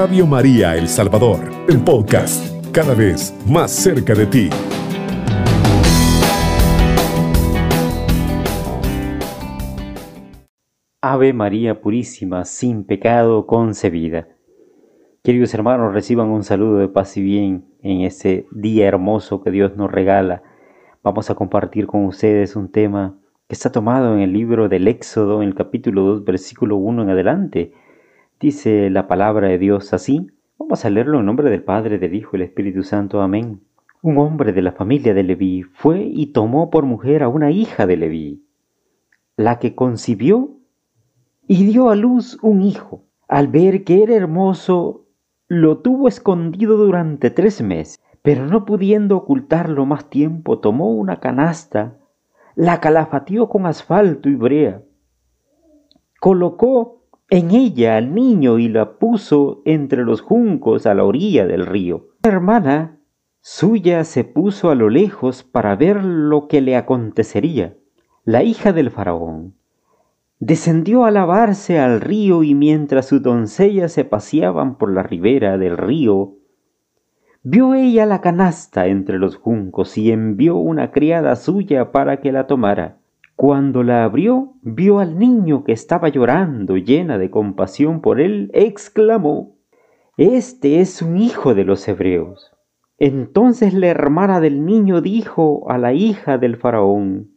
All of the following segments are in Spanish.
Radio María El Salvador, el podcast, cada vez más cerca de ti. Ave María Purísima, sin pecado concebida. Queridos hermanos, reciban un saludo de paz y bien en este día hermoso que Dios nos regala. Vamos a compartir con ustedes un tema que está tomado en el libro del Éxodo, en el capítulo 2, versículo 1 en adelante. Dice la palabra de Dios así. Vamos a leerlo en nombre del Padre, del Hijo y del Espíritu Santo. Amén. Un hombre de la familia de Leví fue y tomó por mujer a una hija de Leví, la que concibió y dio a luz un hijo. Al ver que era hermoso, lo tuvo escondido durante tres meses, pero no pudiendo ocultarlo más tiempo, tomó una canasta, la calafateó con asfalto y brea, colocó en ella al niño y la puso entre los juncos a la orilla del río. La hermana suya se puso a lo lejos para ver lo que le acontecería. La hija del faraón descendió a lavarse al río y mientras sus doncellas se paseaban por la ribera del río, vio ella la canasta entre los juncos y envió una criada suya para que la tomara. Cuando la abrió, vio al niño que estaba llorando, llena de compasión por él, exclamó, Este es un hijo de los hebreos. Entonces la hermana del niño dijo a la hija del faraón,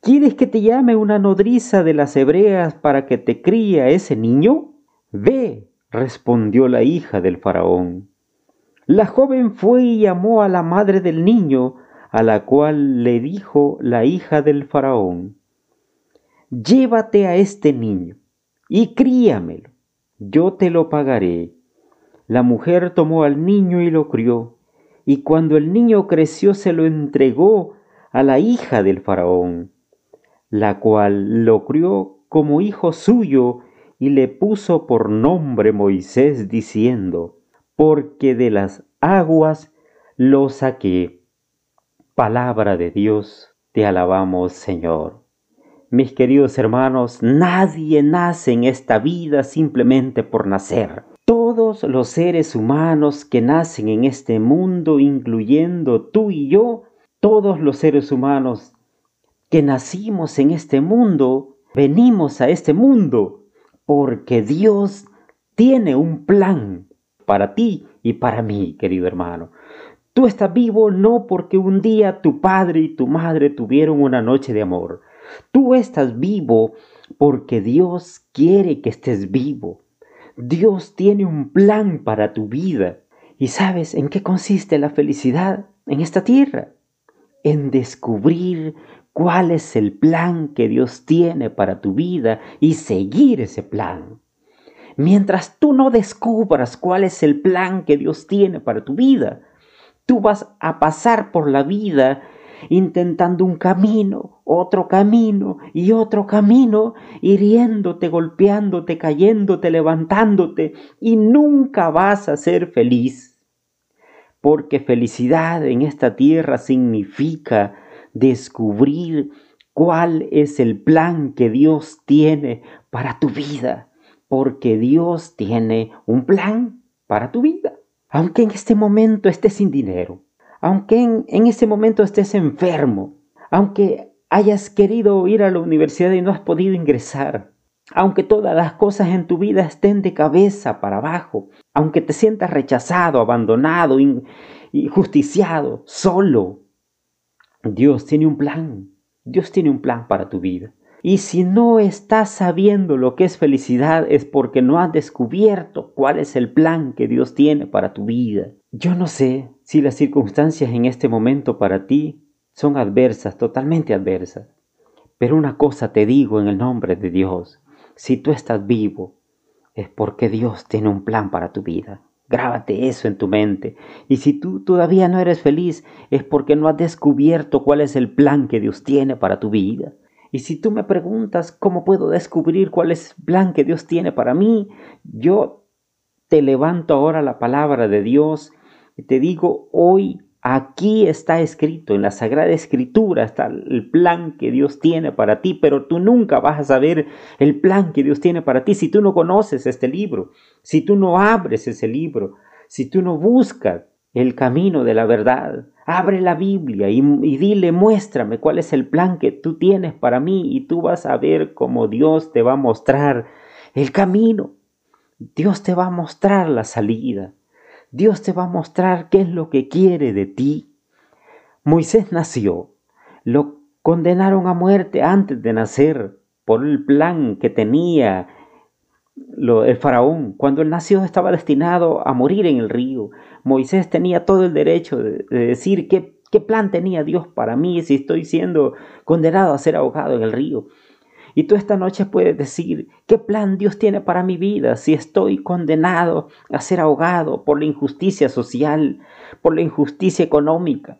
¿Quieres que te llame una nodriza de las hebreas para que te críe a ese niño? Ve, respondió la hija del faraón. La joven fue y llamó a la madre del niño, a la cual le dijo la hija del faraón, Llévate a este niño y críamelo, yo te lo pagaré. La mujer tomó al niño y lo crió, y cuando el niño creció se lo entregó a la hija del faraón la cual lo crió como hijo suyo y le puso por nombre Moisés diciendo, porque de las aguas lo saqué. Palabra de Dios, te alabamos Señor. Mis queridos hermanos, nadie nace en esta vida simplemente por nacer. Todos los seres humanos que nacen en este mundo, incluyendo tú y yo, todos los seres humanos que nacimos en este mundo, venimos a este mundo porque Dios tiene un plan para ti y para mí, querido hermano. Tú estás vivo no porque un día tu padre y tu madre tuvieron una noche de amor. Tú estás vivo porque Dios quiere que estés vivo. Dios tiene un plan para tu vida. ¿Y sabes en qué consiste la felicidad en esta tierra? En descubrir cuál es el plan que Dios tiene para tu vida y seguir ese plan. Mientras tú no descubras cuál es el plan que Dios tiene para tu vida, tú vas a pasar por la vida intentando un camino, otro camino y otro camino, hiriéndote, golpeándote, cayéndote, levantándote, y nunca vas a ser feliz. Porque felicidad en esta tierra significa descubrir cuál es el plan que Dios tiene para tu vida, porque Dios tiene un plan para tu vida. Aunque en este momento estés sin dinero, aunque en, en este momento estés enfermo, aunque hayas querido ir a la universidad y no has podido ingresar, aunque todas las cosas en tu vida estén de cabeza para abajo, aunque te sientas rechazado, abandonado, injusticiado, solo, Dios tiene un plan. Dios tiene un plan para tu vida. Y si no estás sabiendo lo que es felicidad es porque no has descubierto cuál es el plan que Dios tiene para tu vida. Yo no sé si las circunstancias en este momento para ti son adversas, totalmente adversas. Pero una cosa te digo en el nombre de Dios. Si tú estás vivo, es porque Dios tiene un plan para tu vida. Grábate eso en tu mente. Y si tú todavía no eres feliz, es porque no has descubierto cuál es el plan que Dios tiene para tu vida. Y si tú me preguntas cómo puedo descubrir cuál es el plan que Dios tiene para mí, yo te levanto ahora la palabra de Dios y te digo, hoy Aquí está escrito, en la Sagrada Escritura está el plan que Dios tiene para ti, pero tú nunca vas a saber el plan que Dios tiene para ti si tú no conoces este libro, si tú no abres ese libro, si tú no buscas el camino de la verdad. Abre la Biblia y, dile, muéstrame cuál es el plan que tú tienes para mí y tú vas a ver cómo Dios te va a mostrar el camino. Dios te va a mostrar la salida. Dios te va a mostrar qué es lo que quiere de ti. Moisés nació, lo condenaron a muerte antes de nacer por el plan que tenía el faraón. Cuando él nació estaba destinado a morir en el río. Moisés tenía todo el derecho de, decir qué, qué plan tenía Dios para mí si estoy siendo condenado a ser ahogado en el río. Y tú esta noche puedes decir, ¿qué plan Dios tiene para mi vida si estoy condenado a ser ahogado por la injusticia social, por la injusticia económica,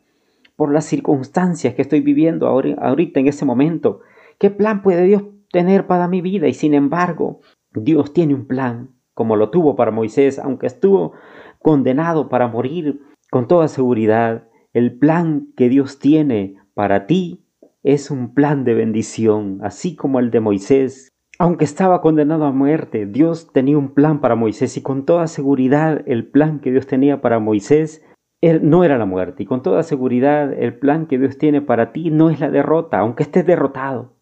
por las circunstancias que estoy viviendo ahorita en ese momento? ¿Qué plan puede Dios tener para mi vida? Y sin embargo, Dios tiene un plan, como lo tuvo para Moisés, aunque estuvo condenado para morir, con toda seguridad, el plan que Dios tiene para ti es un plan de bendición, así como el de Moisés. Aunque estaba condenado a muerte, Dios tenía un plan para Moisés y con toda seguridad el plan que Dios tenía para Moisés no era la muerte. Y con toda seguridad el plan que Dios tiene para ti no es la derrota, aunque estés derrotado.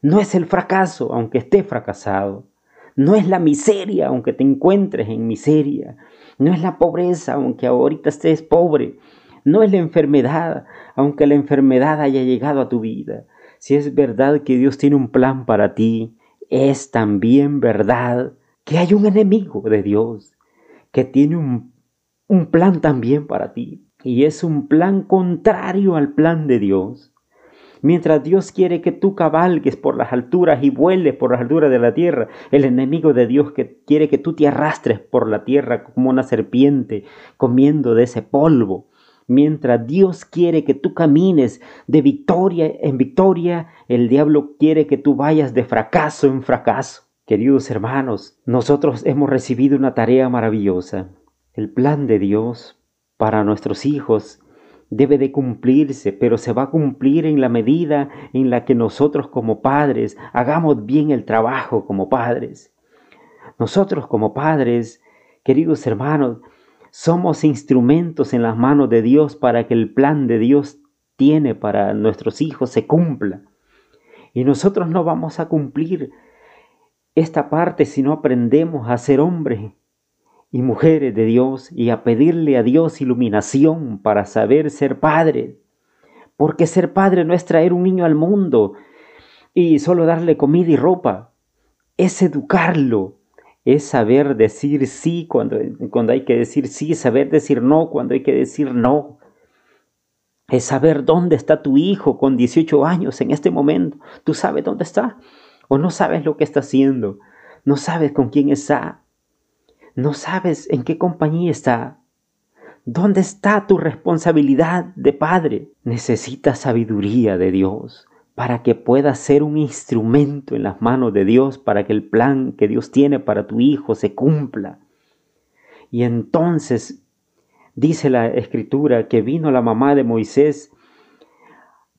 No es el fracaso, aunque estés fracasado. No es la miseria, aunque te encuentres en miseria. No es la pobreza, aunque ahorita estés pobre. No es la enfermedad, aunque la enfermedad haya llegado a tu vida. Si es verdad que Dios tiene un plan para ti, es también verdad que hay un enemigo de Dios que tiene un, un plan también para ti. Y es un plan contrario al plan de Dios. Mientras Dios quiere que tú cabalgues por las alturas y vueles por las alturas de la tierra, el enemigo de Dios que quiere que tú te arrastres por la tierra como una serpiente comiendo de ese polvo. Mientras Dios quiere que tú camines de victoria en victoria, el diablo quiere que tú vayas de fracaso en fracaso. Queridos hermanos, nosotros hemos recibido una tarea maravillosa. El plan de Dios para nuestros hijos debe de cumplirse, pero se va a cumplir en la medida en la que nosotros como padres hagamos bien el trabajo como padres. Nosotros como padres, queridos hermanos, somos instrumentos en las manos de Dios para que el plan de Dios tiene para nuestros hijos se cumpla. Y nosotros no vamos a cumplir esta parte si no aprendemos a ser hombres y mujeres de Dios y a pedirle a Dios iluminación para saber ser padre. Porque ser padre no es traer un niño al mundo y solo darle comida y ropa, es educarlo, es saber decir sí cuando, cuando hay que decir sí, saber decir no cuando hay que decir no. Es saber dónde está tu hijo con 18 años en este momento. ¿Tú sabes dónde está? ¿O no sabes lo que está haciendo? ¿No sabes con quién está? ¿No sabes en qué compañía está? ¿Dónde está tu responsabilidad de padre? Necesitas sabiduría de Dios para que puedas ser un instrumento en las manos de Dios, para que el plan que Dios tiene para tu hijo se cumpla. Y entonces dice la escritura que vino la mamá de Moisés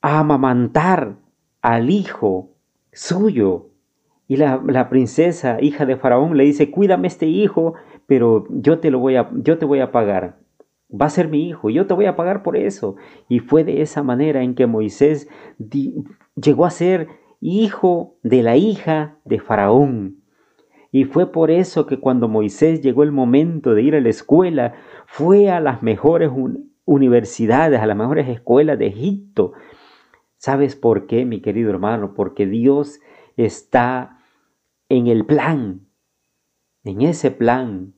a amamantar al hijo suyo. Y la, la, princesa, hija de Faraón, le dice, cuídame este hijo, pero yo te lo voy a, yo te voy a pagar va a ser mi hijo, yo te voy a pagar por eso. Y fue de esa manera en que Moisés llegó a ser hijo de la hija de Faraón. Y fue por eso que cuando Moisés llegó el momento de ir a la escuela, fue a las mejores universidades, a las mejores escuelas de Egipto. ¿Sabes por qué, mi querido hermano? Porque Dios está en el plan, en ese plan.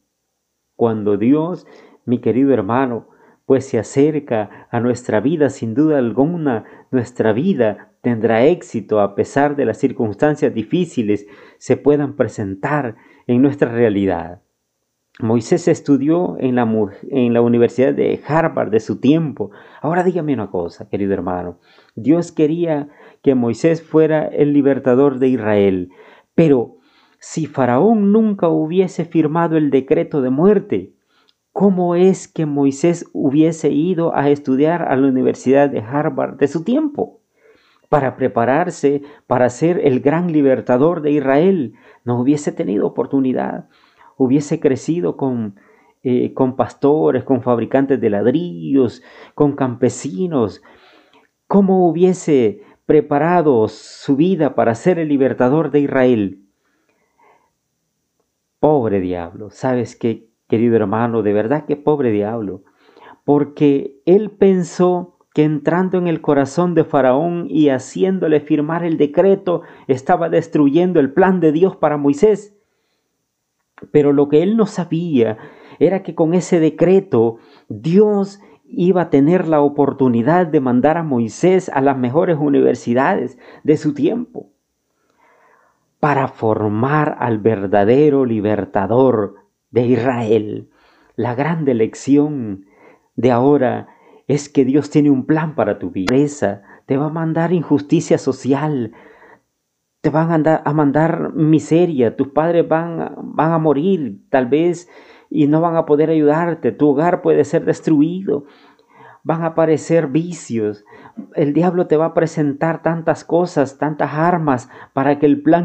Cuando Dios mi querido hermano, pues se acerca a nuestra vida sin duda alguna, nuestra vida tendrá éxito a pesar de las circunstancias difíciles se puedan presentar en nuestra realidad. Moisés estudió en la, en la, Universidad de Harvard de su tiempo. Ahora dígame una cosa, querido hermano. Dios quería que Moisés fuera el libertador de Israel, pero si Faraón nunca hubiese firmado el decreto de muerte, cómo es que Moisés hubiese ido a estudiar a la Universidad de Harvard de su tiempo para prepararse para ser el gran libertador de Israel. No hubiese tenido oportunidad, hubiese crecido con, eh, con pastores, con fabricantes de ladrillos, con campesinos. ¿Cómo hubiese preparado su vida para ser el libertador de Israel? Pobre diablo, ¿sabes qué? querido hermano, de verdad que pobre diablo, porque él pensó que entrando en el corazón de Faraón y haciéndole firmar el decreto, estaba destruyendo el plan de Dios para Moisés. Pero lo que él no sabía era que con ese decreto Dios iba a tener la oportunidad de mandar a Moisés a las mejores universidades de su tiempo para formar al verdadero libertador de Israel. La grande lección de ahora es que Dios tiene un plan para tu vida. Te va a mandar injusticia social, te van a, mandar miseria, tus padres van, van a morir tal vez y no van a poder ayudarte, tu hogar puede ser destruido, van a aparecer vicios, el diablo te va a presentar tantas cosas, tantas armas para que el plan